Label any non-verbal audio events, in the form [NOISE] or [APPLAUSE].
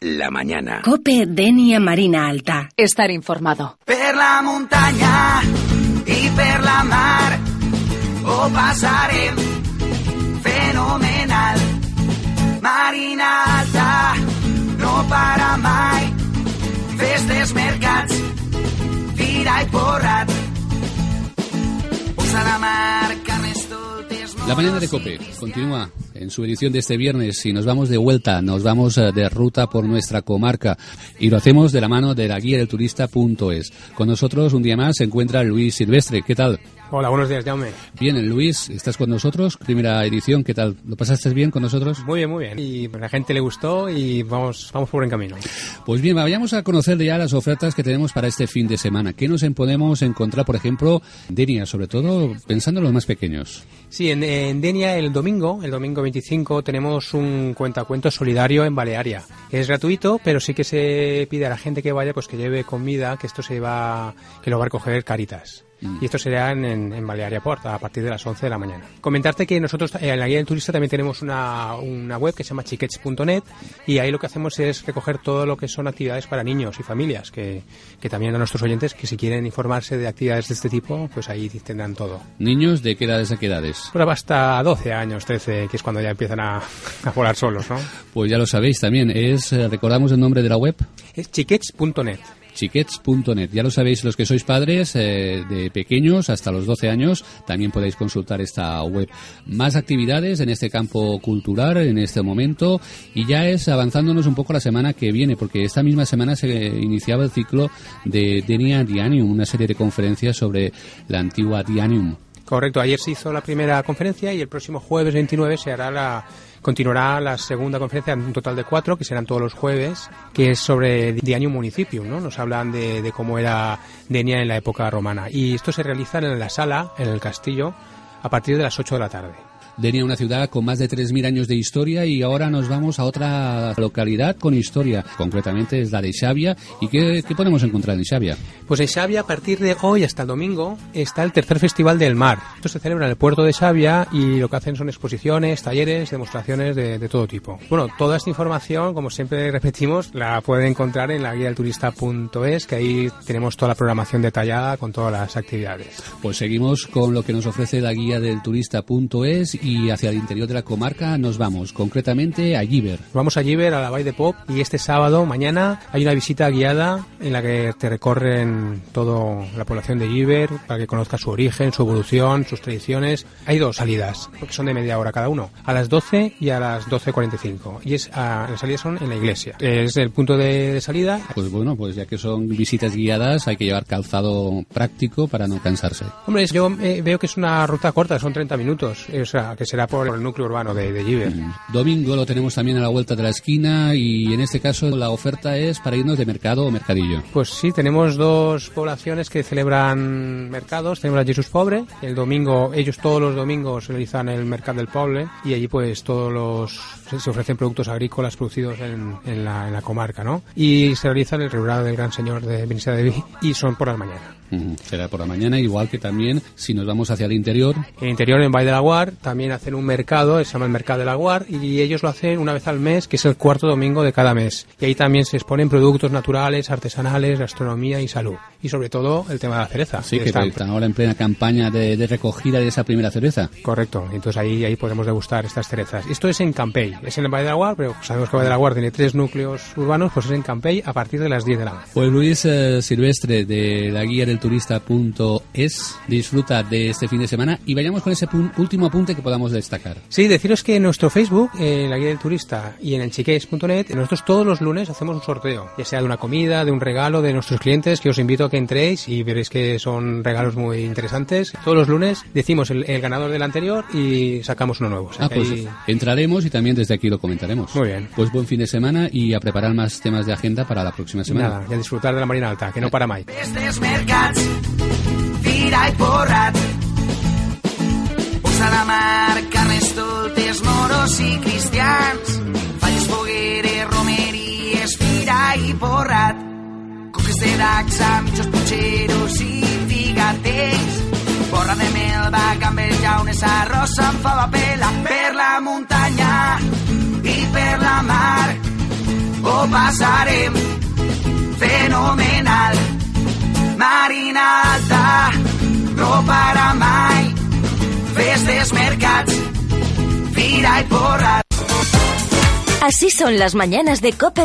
La mañana. Cope Denia Marina Alta. Estar informado. Per la muntanya i per la mar ho passarem fenomenal. Marina Alta no para mai. Festes, mercats, fira i porrat. Posa la mar, carnestoltes... La mañana de Cope continúa en su edición de este viernes y nos vamos de vuelta, nos vamos eh, de ruta por nuestra comarca y lo hacemos de la mano de la guía del turista.es. Con nosotros un día más se encuentra Luis Silvestre. ¿Qué tal? Hola, buenos días, Jaume. Bien, Luis, estás con nosotros, primera edición, ¿qué tal? ¿Lo pasaste bien con nosotros? Muy bien, muy bien. Y a la gente le gustó y vamos, vamos por buen camino. Pues bien, vayamos a conocer ya las ofertas que tenemos para este fin de semana. ¿Qué nos podemos encontrar, por ejemplo, Denia, sobre todo pensando en los más pequeños? Sí, en, en Denia el domingo, el domingo 25, tenemos un cuentacuento solidario en Balearia. Es gratuito, pero sí que se pide a la gente que vaya pues que lleve comida, que esto se va, que lo va a recoger Caritas. Y esto será en, en, Balearia Port a partir de las 11 de la mañana. Comentarte que nosotros eh, en la guía del turista también tenemos una, una web que se llama chiquets.net y ahí lo que hacemos es recoger todo lo que son actividades para niños y familias, que, que también a nuestros oyentes que si quieren informarse de actividades de este tipo, pues ahí tendrán todo. ¿Niños de qué edades a qué edades? Pues hasta 12 años, 13, que es cuando ya empiezan a, [LAUGHS] a volar solos, ¿no? Pues ya lo sabéis también, es, eh, recordamos el nombre de la web. Es chiquets.net chiquets.net. Ya lo sabéis los que sois padres eh, de pequeños hasta los 12 años, también podéis consultar esta web. Más actividades en este campo cultural en este momento y ya es avanzándonos un poco la semana que viene, porque esta misma semana se iniciaba el ciclo de Denia Dianium, una serie de conferencias sobre la antigua Dianium. Correcto, ayer se hizo la primera conferencia y el próximo jueves 29 se hará la continuará la segunda conferencia, un total de cuatro, que serán todos los jueves, que es sobre Dianium Municipio, ¿no? Nos hablan de, de cómo era Denia en la época romana. Y esto se realiza en la sala, en el castillo, a partir de las 8 de la tarde. Denia, una ciudad con más de 3.000 años de historia y ahora nos vamos a otra localidad con historia, concretamente es la de Xavia. ¿Y qué, qué podemos encontrar en Xavia? Pues en Xavia, a partir de hoy hasta el domingo, está el tercer Festival del Mar. Esto se celebra en el puerto de Xavia y lo que hacen son exposiciones, talleres, demostraciones de, de todo tipo. Bueno, toda esta información, como siempre repetimos, la pueden encontrar en la guía del turista.es, que ahí tenemos toda la programación detallada con todas las actividades. Pues seguimos con lo que nos ofrece la guía del turista.es y hacia el interior de la comarca nos vamos, concretamente a Giver. Vamos a Giver, a la Valle de Pop, y este sábado, mañana, hay una visita guiada en la que te recorren toda la población de Giver para que conozcas su origen, su evolución, sus tradiciones. Hay dos salidas, porque son de media hora cada uno, a las 12 y a las 12.45. Y es, a, las salidas son en la iglesia. Es el punto de, de salida. Pues bueno, pues ya que son visitas guiadas, hay que llevar calzado práctico para no cansarse. Hombre, yo eh, veo que es una ruta corta, son 30 minutos, o sea, que será por el núcleo urbano de, de Giver. Domingo lo tenemos también a la vuelta de la esquina y en este caso la oferta es para irnos de mercado o mercadillo. Pues sí, tenemos dos poblaciones que celebran mercados. Tenemos a Jesús Pobre, el domingo, ellos todos los domingos realizan el mercado del Poble y allí pues todos los se ofrecen productos agrícolas producidos en, en, la, en la, comarca, ¿no? Y se realiza el rebrado del Gran Señor de Benissa de Vi y son por la mañana. Mm, será por la mañana, igual que también si nos vamos hacia el interior. El interior, en Valle de la Guar, también hacen un mercado, se llama el Mercado de la Guar, y ellos lo hacen una vez al mes, que es el cuarto domingo de cada mes. Y ahí también se exponen productos naturales, artesanales, gastronomía y salud. Y sobre todo el tema de la cereza. Sí, que, que están ahora en plena campaña de, de, recogida de esa primera cereza. Correcto, entonces ahí, ahí podemos degustar estas cerezas. Esto es en Campey, es en el Valle de la Guar, pero sabemos que Valle de la Guar tiene tres núcleos urbanos, pues es en Campey a partir de las 10 de la mañana. Pues Luis eh, Silvestre de la guía del turista es disfruta de este fin de semana y vayamos con ese último apunte que podamos destacar. Sí, deciros que en nuestro Facebook, en la guía del turista y en el chiques.net, nosotros todos los lunes hacemos un sorteo, ya sea de una comida, de un regalo de nuestros clientes, que os invito a que entréis y veréis que son regalos muy interesantes. Todos los lunes decimos el, el ganador del anterior y sacamos uno nuevo. O sea Ah, pues ahí- entraremos y también desde aquí lo comentaremos. Muy bien. Pues buen fin de semana y a preparar más temas de agenda para la próxima semana. Nada, y a disfrutar de la Marina Alta, que no para mai. De daxa, mitjos punxeros i. Borra de melva, gambel, llaunes, arròs amb fava pela per la muntanya i per la mar. Ho passarem fenomenal. Marina Alta, no para mai. Festes, mercats, fira i porrat. Así son las mañanas de Cope